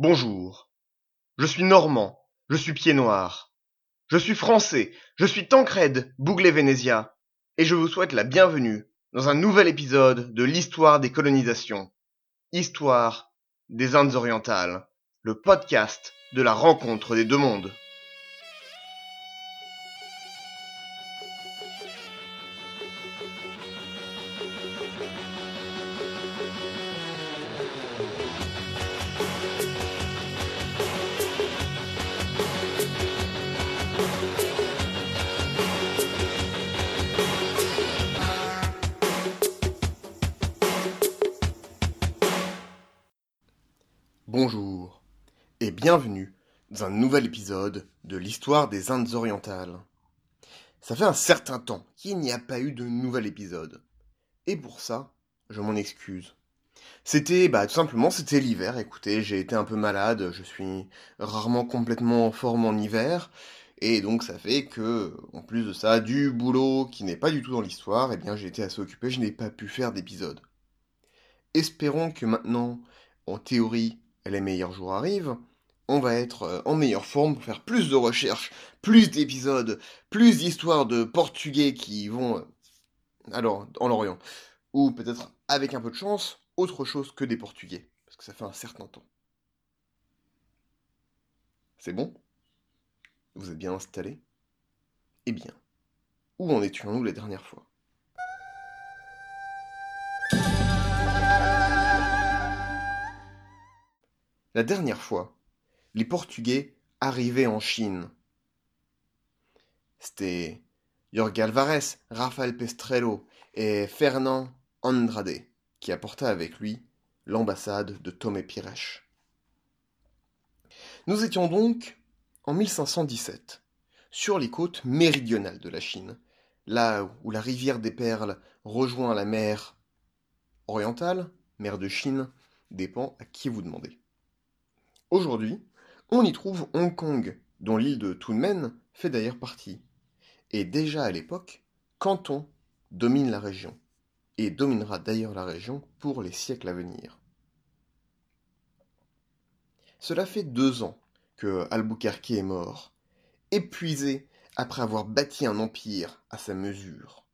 Bonjour. Je suis normand, je suis pied noir. Je suis français, je suis Tancred Bouglet-Vénésia, et je vous souhaite la bienvenue dans un nouvel épisode de l'histoire des colonisations. Histoire des Indes orientales, le podcast de la rencontre des deux mondes. Bonjour et bienvenue dans un nouvel épisode de l'histoire des Indes orientales. Ça fait un certain temps qu'il n'y a pas eu de nouvel épisode. Et pour ça, je m'en excuse. C'était, bah, tout simplement, c'était l'hiver. Écoutez, j'ai été un peu malade, je suis rarement complètement en forme en hiver. Et donc, ça fait que, en plus de ça, du boulot qui n'est pas du tout dans l'histoire, eh bien, j'ai été assez occupé, je n'ai pas pu faire d'épisode. Espérons que maintenant, en théorie, les meilleurs jours arrivent, on va être euh, en meilleure forme pour faire plus de recherches, plus d'épisodes, plus d'histoires de portugais qui vont, euh, alors, en l'Orient, ou peut-être avec un peu de chance, autre chose que des portugais, parce que ça fait un certain temps. C'est bon? Vous êtes bien installés? Eh bien, où en étions-nous la dernière fois? La dernière fois, les Portugais arrivaient en Chine. C'était Jorge Alvarez, Rafael Pestrello et Fernand Andrade qui apportaient avec lui l'ambassade de Tomé Pires. Nous étions donc en 1517 sur les côtes méridionales de la Chine, là où la rivière des Perles rejoint la mer orientale, mer de Chine, dépend à qui vous demandez. Aujourd'hui, on y trouve Hong Kong, dont l'île de Tunmen fait d'ailleurs partie. Et déjà à l'époque, Canton domine la région, et dominera d'ailleurs la région pour les siècles à venir. Cela fait deux ans que Albuquerque est mort, épuisé après avoir bâti un empire à sa mesure.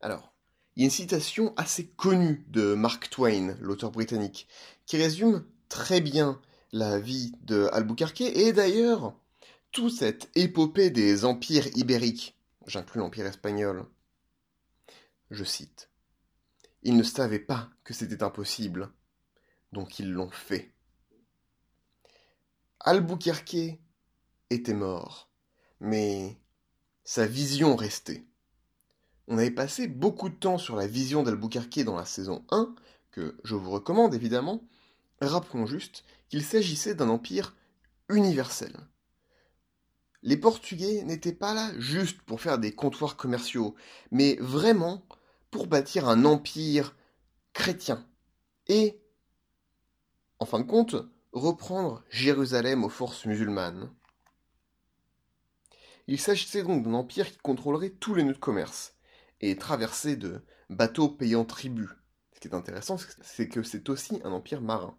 Alors, il y a une citation assez connue de Mark Twain, l'auteur britannique, qui résume très bien la vie de Albuquerque et d'ailleurs toute cette épopée des empires ibériques, j'inclus l'empire espagnol. Je cite Ils ne savaient pas que c'était impossible, donc ils l'ont fait. Albuquerque était mort, mais sa vision restait. On avait passé beaucoup de temps sur la vision d'Albuquerque dans la saison 1, que je vous recommande évidemment, Rappelons juste qu'il s'agissait d'un empire universel. Les Portugais n'étaient pas là juste pour faire des comptoirs commerciaux, mais vraiment pour bâtir un empire chrétien et, en fin de compte, reprendre Jérusalem aux forces musulmanes. Il s'agissait donc d'un empire qui contrôlerait tous les nœuds de commerce et traversé de bateaux payant tribut. Ce qui est intéressant, c'est que c'est aussi un empire marin.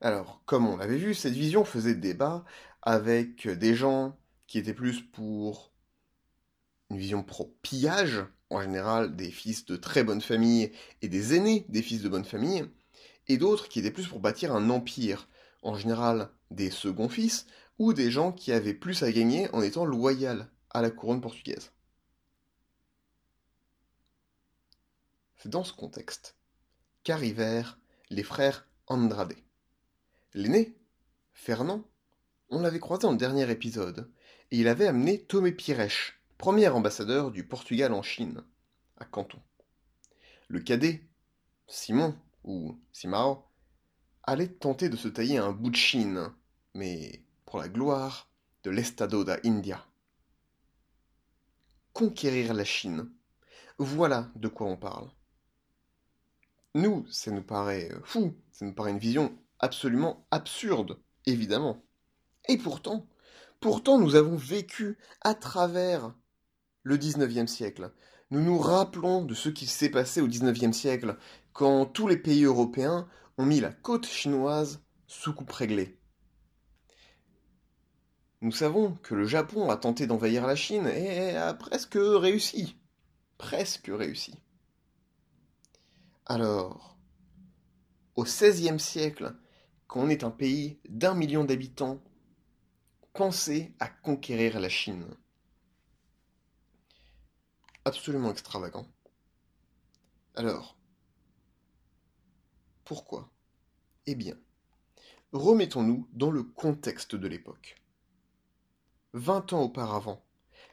Alors, comme on l'avait vu, cette vision faisait débat avec des gens qui étaient plus pour une vision pro-pillage, en général des fils de très bonne famille et des aînés des fils de bonne famille, et d'autres qui étaient plus pour bâtir un empire, en général des seconds fils, ou des gens qui avaient plus à gagner en étant loyal à la couronne portugaise. C'est dans ce contexte qu'arrivèrent les frères Andrade. L'aîné, Fernand, on l'avait croisé le dernier épisode, et il avait amené Tomé Pires, premier ambassadeur du Portugal en Chine, à Canton. Le cadet, Simon, ou Simao, allait tenter de se tailler un bout de Chine, mais pour la gloire de l'Estado da India. Conquérir la Chine, voilà de quoi on parle. Nous, ça nous paraît fou, ça nous paraît une vision absolument absurde, évidemment. Et pourtant, pourtant nous avons vécu à travers le 19e siècle. Nous nous rappelons de ce qui s'est passé au 19e siècle, quand tous les pays européens ont mis la côte chinoise sous coupe réglée. Nous savons que le Japon a tenté d'envahir la Chine et a presque réussi. Presque réussi. Alors, au XVIe siècle, quand est un pays d'un million d'habitants, pensez à conquérir la Chine. Absolument extravagant. Alors, pourquoi? Eh bien, remettons-nous dans le contexte de l'époque. Vingt ans auparavant,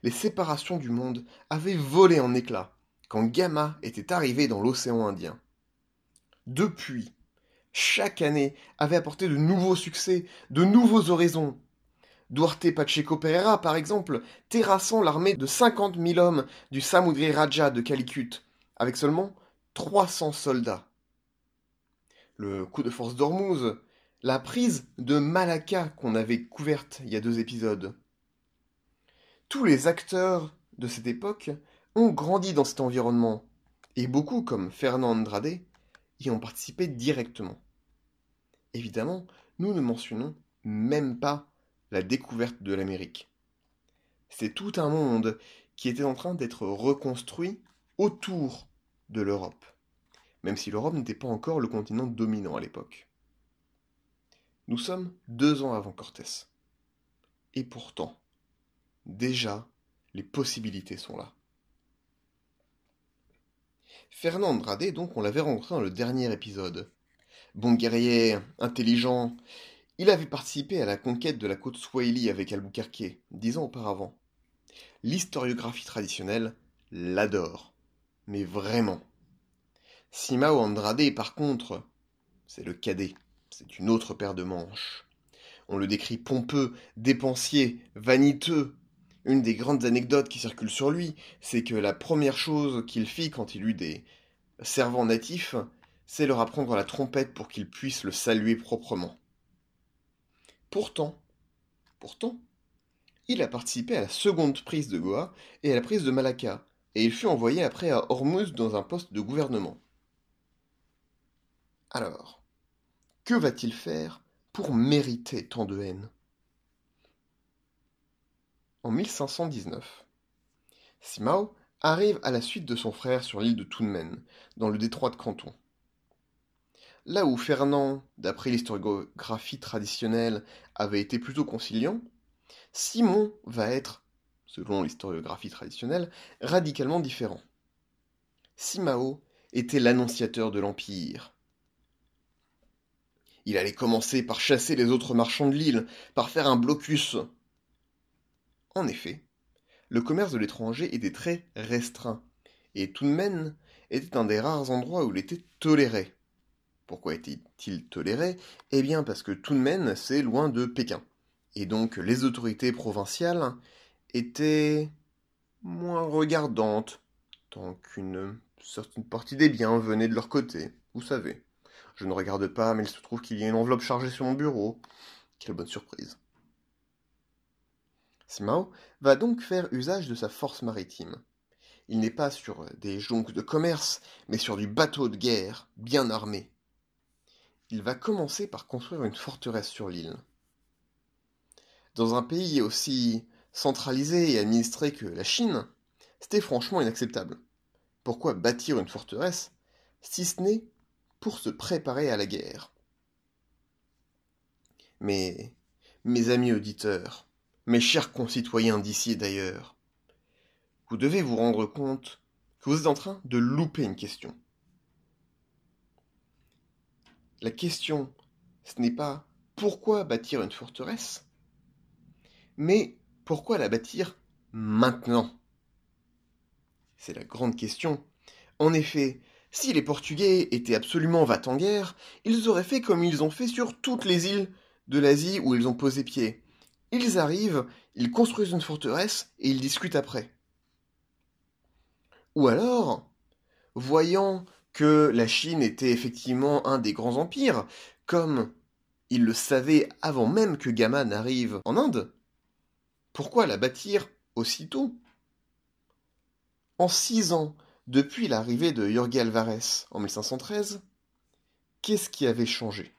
les séparations du monde avaient volé en éclats quand Gamma était arrivé dans l'océan Indien. Depuis, chaque année avait apporté de nouveaux succès, de nouveaux horizons. Duarte Pacheco Pereira, par exemple, terrassant l'armée de 50 000 hommes du Samudri Raja de Calicut, avec seulement 300 soldats. Le coup de force d'Ormuz, la prise de Malacca qu'on avait couverte il y a deux épisodes. Tous les acteurs de cette époque ont grandi dans cet environnement, et beaucoup, comme Fernand Andrade, y ont participé directement. Évidemment, nous ne mentionnons même pas la découverte de l'Amérique. C'est tout un monde qui était en train d'être reconstruit autour de l'Europe, même si l'Europe n'était pas encore le continent dominant à l'époque. Nous sommes deux ans avant Cortés. Et pourtant, déjà, les possibilités sont là. Fernand Andrade, donc, on l'avait rencontré dans le dernier épisode. Bon guerrier, intelligent, il avait participé à la conquête de la côte Swahili avec Albuquerque, dix ans auparavant. L'historiographie traditionnelle l'adore. Mais vraiment. Simao Andrade, par contre, c'est le cadet. C'est une autre paire de manches. On le décrit pompeux, dépensier, vaniteux, une des grandes anecdotes qui circulent sur lui, c'est que la première chose qu'il fit quand il eut des servants natifs, c'est leur apprendre la trompette pour qu'ils puissent le saluer proprement. Pourtant, pourtant, il a participé à la seconde prise de Goa et à la prise de Malacca, et il fut envoyé après à Hormuz dans un poste de gouvernement. Alors, que va-t-il faire pour mériter tant de haine? En 1519. Simao arrive à la suite de son frère sur l'île de Tounmen, dans le détroit de Canton. Là où Fernand, d'après l'historiographie traditionnelle, avait été plutôt conciliant, Simon va être, selon l'historiographie traditionnelle, radicalement différent. Simao était l'annonciateur de l'Empire. Il allait commencer par chasser les autres marchands de l'île, par faire un blocus en effet, le commerce de l'étranger était très restreint, et Tounmen était un des rares endroits où il était toléré. Pourquoi était-il toléré? Eh bien parce que Tounmen, c'est loin de Pékin. Et donc les autorités provinciales étaient moins regardantes, tant qu'une certaine partie des biens venait de leur côté, vous savez. Je ne regarde pas, mais il se trouve qu'il y a une enveloppe chargée sur mon bureau. Quelle bonne surprise. Simao va donc faire usage de sa force maritime. Il n'est pas sur des jonques de commerce, mais sur du bateau de guerre, bien armé. Il va commencer par construire une forteresse sur l'île. Dans un pays aussi centralisé et administré que la Chine, c'était franchement inacceptable. Pourquoi bâtir une forteresse si ce n'est pour se préparer à la guerre? Mais, mes amis auditeurs, mes chers concitoyens d'ici et d'ailleurs, vous devez vous rendre compte que vous êtes en train de louper une question. La question, ce n'est pas pourquoi bâtir une forteresse, mais pourquoi la bâtir maintenant? C'est la grande question. En effet, si les Portugais étaient absolument va en guerre, ils auraient fait comme ils ont fait sur toutes les îles de l'Asie où ils ont posé pied. Ils arrivent, ils construisent une forteresse et ils discutent après. Ou alors, voyant que la Chine était effectivement un des grands empires, comme ils le savaient avant même que Gamma n'arrive en Inde, pourquoi la bâtir aussitôt? En six ans, depuis l'arrivée de Jorge Alvarez en 1513, qu'est-ce qui avait changé?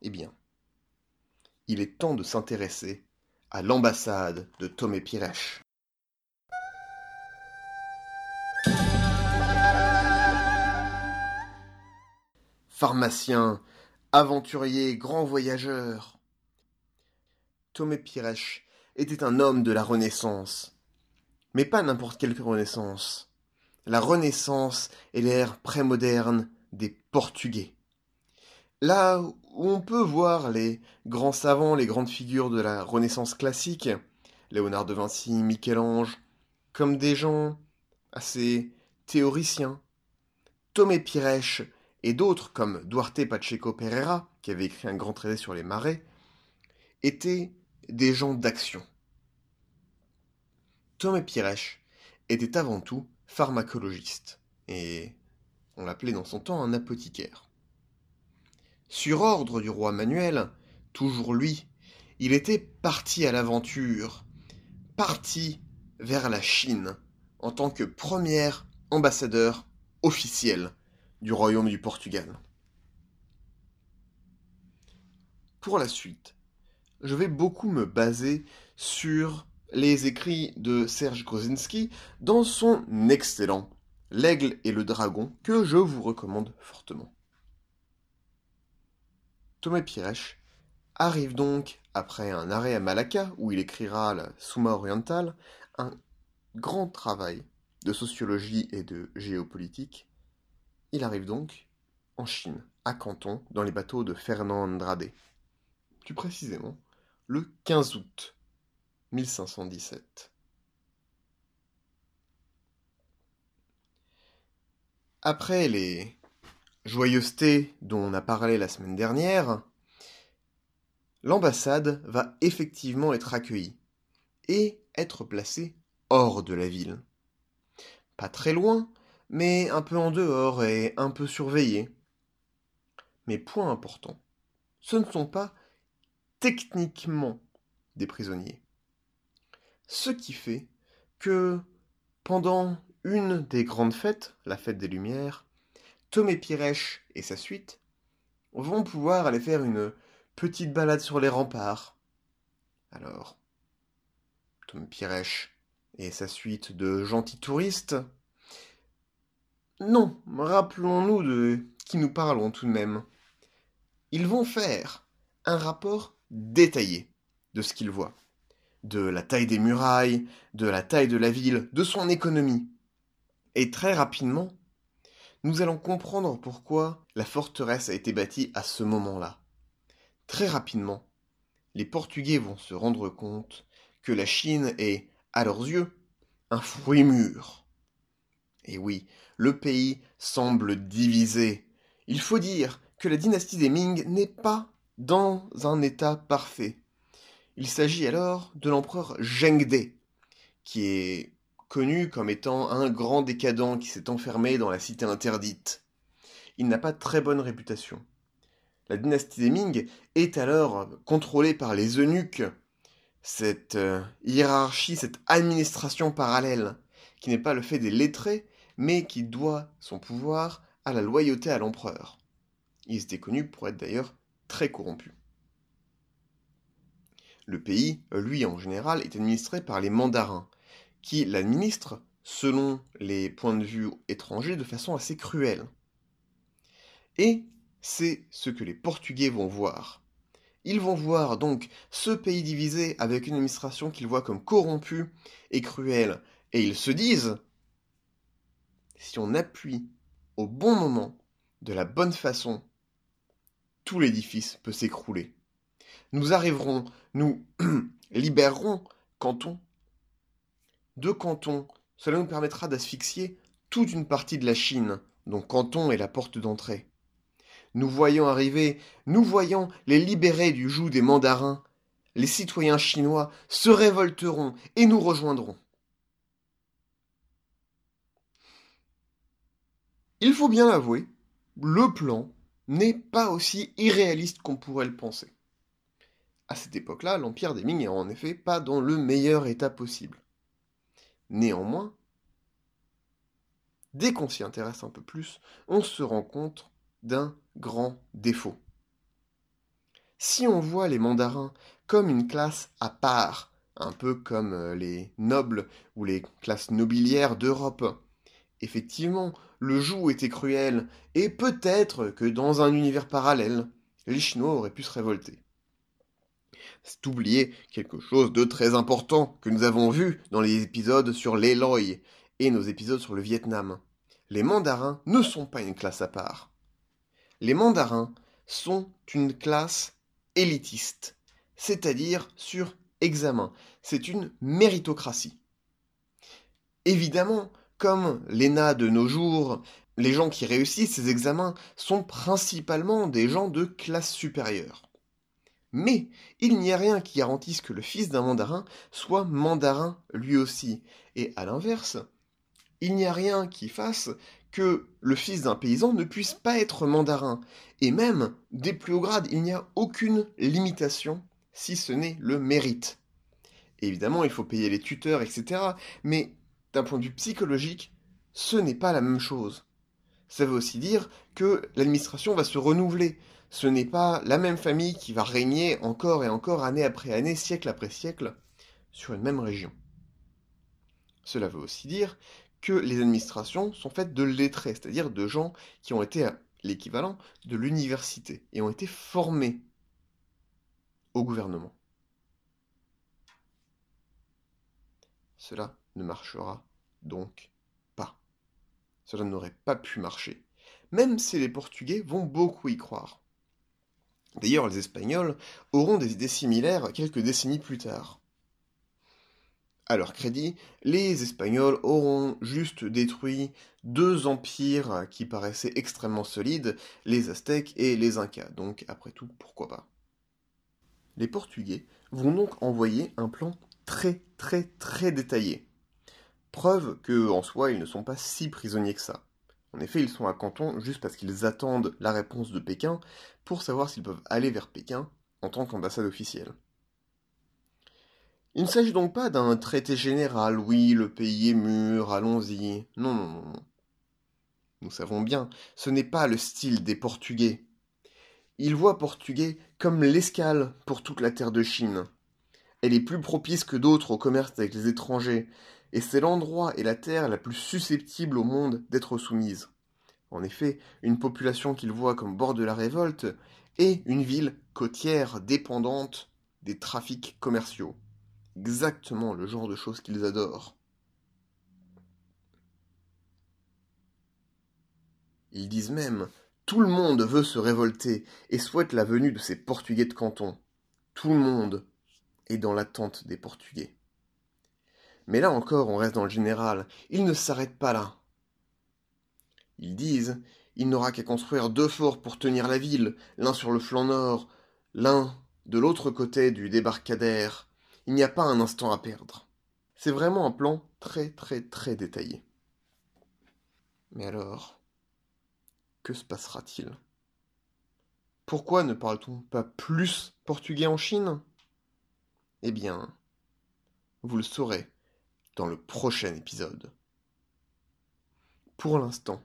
Eh bien, il est temps de s'intéresser à l'ambassade de Tomé Piresh. Pharmacien, aventurier, grand voyageur. Tomé Piresh était un homme de la Renaissance. Mais pas n'importe quelle Renaissance. La Renaissance est l'ère prémoderne des Portugais. Là où on peut voir les grands savants, les grandes figures de la Renaissance classique, Léonard de Vinci, Michel-Ange, comme des gens assez théoriciens. Tomé Piresh et d'autres, comme Duarte Pacheco Pereira, qui avait écrit un grand traité sur les marais, étaient des gens d'action. Tomé Piresh était avant tout pharmacologiste, et on l'appelait dans son temps un apothicaire. Sur ordre du roi Manuel, toujours lui, il était parti à l'aventure, parti vers la Chine, en tant que premier ambassadeur officiel du royaume du Portugal. Pour la suite, je vais beaucoup me baser sur les écrits de Serge Grozinski dans son excellent L'aigle et le dragon que je vous recommande fortement. Thomas Piresh arrive donc, après un arrêt à Malacca, où il écrira la Summa orientale, un grand travail de sociologie et de géopolitique, il arrive donc en Chine, à Canton, dans les bateaux de Fernand Andrade. Plus précisément, le 15 août 1517. Après les joyeusetés dont on a parlé la semaine dernière, l'ambassade va effectivement être accueillie et être placée hors de la ville. Pas très loin, mais un peu en dehors et un peu surveillé. Mais point important, ce ne sont pas techniquement des prisonniers. Ce qui fait que pendant une des grandes fêtes, la fête des Lumières, Tomé Piresh et sa suite vont pouvoir aller faire une petite balade sur les remparts. Alors, Tomé Piresh et sa suite de gentils touristes non, rappelons-nous de qui nous parlons tout de même. Ils vont faire un rapport détaillé de ce qu'ils voient, de la taille des murailles, de la taille de la ville, de son économie. Et très rapidement, nous allons comprendre pourquoi la forteresse a été bâtie à ce moment-là. Très rapidement, les Portugais vont se rendre compte que la Chine est, à leurs yeux, un fruit mûr. Et oui, le pays semble divisé. Il faut dire que la dynastie des Ming n'est pas dans un état parfait. Il s'agit alors de l'empereur Zhengde, qui est connu comme étant un grand décadent qui s'est enfermé dans la cité interdite. Il n'a pas très bonne réputation. La dynastie des Ming est alors contrôlée par les eunuques, cette euh, hiérarchie, cette administration parallèle, qui n'est pas le fait des lettrés, mais qui doit son pouvoir à la loyauté à l'empereur. Il était connu pour être d'ailleurs très corrompu. Le pays, lui en général, est administré par les mandarins, qui l'administrent, selon les points de vue étrangers, de façon assez cruelle. Et c'est ce que les Portugais vont voir. Ils vont voir donc ce pays divisé avec une administration qu'ils voient comme corrompue et cruelle, et ils se disent si on appuie au bon moment, de la bonne façon, tout l'édifice peut s'écrouler. Nous arriverons, nous libérerons Canton. De Canton, cela nous permettra d'asphyxier toute une partie de la Chine, dont Canton est la porte d'entrée. Nous voyons arriver, nous voyons les libérés du joug des mandarins. Les citoyens chinois se révolteront et nous rejoindront. Il faut bien l'avouer, le plan n'est pas aussi irréaliste qu'on pourrait le penser. À cette époque-là, l'Empire des Ming est en effet pas dans le meilleur état possible. Néanmoins, dès qu'on s'y intéresse un peu plus, on se rend compte d'un grand défaut. Si on voit les mandarins comme une classe à part, un peu comme euh, les nobles ou les classes nobiliaires d'Europe, effectivement, le joug était cruel, et peut-être que dans un univers parallèle, les Chinois auraient pu se révolter. C'est oublier quelque chose de très important que nous avons vu dans les épisodes sur l'Eloy et nos épisodes sur le Vietnam. Les mandarins ne sont pas une classe à part. Les mandarins sont une classe élitiste, c'est-à-dire sur examen. C'est une méritocratie. Évidemment, comme l'ENA de nos jours, les gens qui réussissent ces examens sont principalement des gens de classe supérieure. Mais il n'y a rien qui garantisse que le fils d'un mandarin soit mandarin lui aussi. Et à l'inverse, il n'y a rien qui fasse que le fils d'un paysan ne puisse pas être mandarin. Et même, des plus hauts grades, il n'y a aucune limitation si ce n'est le mérite. évidemment, il faut payer les tuteurs, etc. Mais d'un point de vue psychologique, ce n'est pas la même chose. Ça veut aussi dire que l'administration va se renouveler. Ce n'est pas la même famille qui va régner encore et encore, année après année, siècle après siècle, sur une même région. Cela veut aussi dire que les administrations sont faites de lettrés, c'est-à-dire de gens qui ont été l'équivalent de l'université et ont été formés au gouvernement. Cela ne marchera donc pas. Cela n'aurait pas pu marcher, même si les Portugais vont beaucoup y croire. D'ailleurs, les Espagnols auront des idées similaires quelques décennies plus tard. À leur crédit, les Espagnols auront juste détruit deux empires qui paraissaient extrêmement solides, les Aztèques et les Incas, donc après tout, pourquoi pas? Les Portugais vont donc envoyer un plan très très très détaillé. Preuve que, en soi, ils ne sont pas si prisonniers que ça. En effet, ils sont à Canton juste parce qu'ils attendent la réponse de Pékin pour savoir s'ils peuvent aller vers Pékin en tant qu'ambassade officielle. Il ne s'agit donc pas d'un traité général, oui, le pays est mûr, allons-y. Non, non, non, non. Nous savons bien, ce n'est pas le style des Portugais. Ils voient Portugais comme l'escale pour toute la terre de Chine. Elle est plus propice que d'autres au commerce avec les étrangers, et c'est l'endroit et la terre la plus susceptible au monde d'être soumise. En effet, une population qu'ils voient comme bord de la révolte est une ville côtière dépendante des trafics commerciaux exactement le genre de choses qu'ils adorent. Ils disent même tout le monde veut se révolter et souhaite la venue de ces Portugais de canton. Tout le monde est dans l'attente des Portugais. Mais là encore, on reste dans le général. Ils ne s'arrêtent pas là. Ils disent il n'aura qu'à construire deux forts pour tenir la ville, l'un sur le flanc nord, l'un de l'autre côté du débarcadère, il n'y a pas un instant à perdre. C'est vraiment un plan très très très détaillé. Mais alors, que se passera-t-il? Pourquoi ne parle-t-on pas plus portugais en Chine? Eh bien, vous le saurez dans le prochain épisode. Pour l'instant,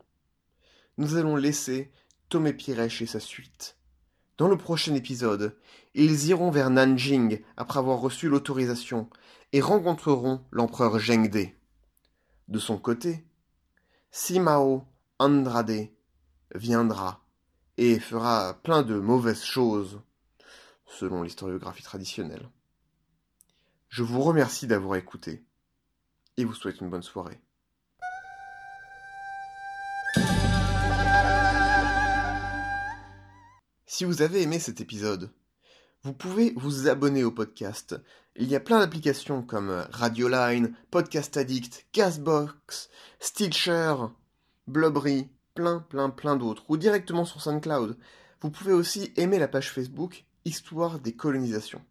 nous allons laisser Tomé Pirèche et sa suite dans le prochain épisode, ils iront vers Nanjing après avoir reçu l'autorisation et rencontreront l'empereur Zhengde. De son côté, Simao Andrade viendra et fera plein de mauvaises choses, selon l'historiographie traditionnelle. Je vous remercie d'avoir écouté et vous souhaite une bonne soirée. Si vous avez aimé cet épisode, vous pouvez vous abonner au podcast. Il y a plein d'applications comme Radioline, Podcast Addict, Castbox, Stitcher, Blubbery, plein, plein, plein d'autres, ou directement sur SoundCloud. Vous pouvez aussi aimer la page Facebook Histoire des colonisations.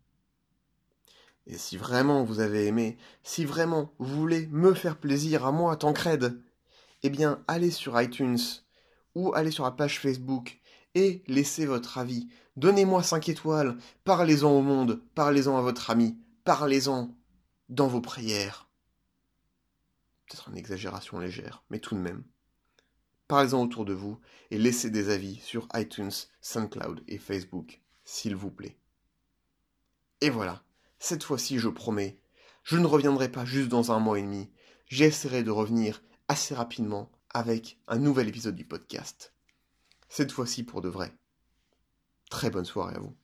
Et si vraiment vous avez aimé, si vraiment vous voulez me faire plaisir à moi, Tancred, eh bien allez sur iTunes ou allez sur la page Facebook et laissez votre avis. Donnez-moi 5 étoiles, parlez-en au monde, parlez-en à votre ami, parlez-en dans vos prières. Peut-être une exagération légère, mais tout de même. parlez-en autour de vous et laissez des avis sur iTunes, SoundCloud et Facebook, s'il vous plaît. Et voilà, cette fois-ci je promets, je ne reviendrai pas juste dans un mois et demi, j'essaierai de revenir assez rapidement avec un nouvel épisode du podcast. Cette fois-ci pour de vrai. Très bonne soirée à vous.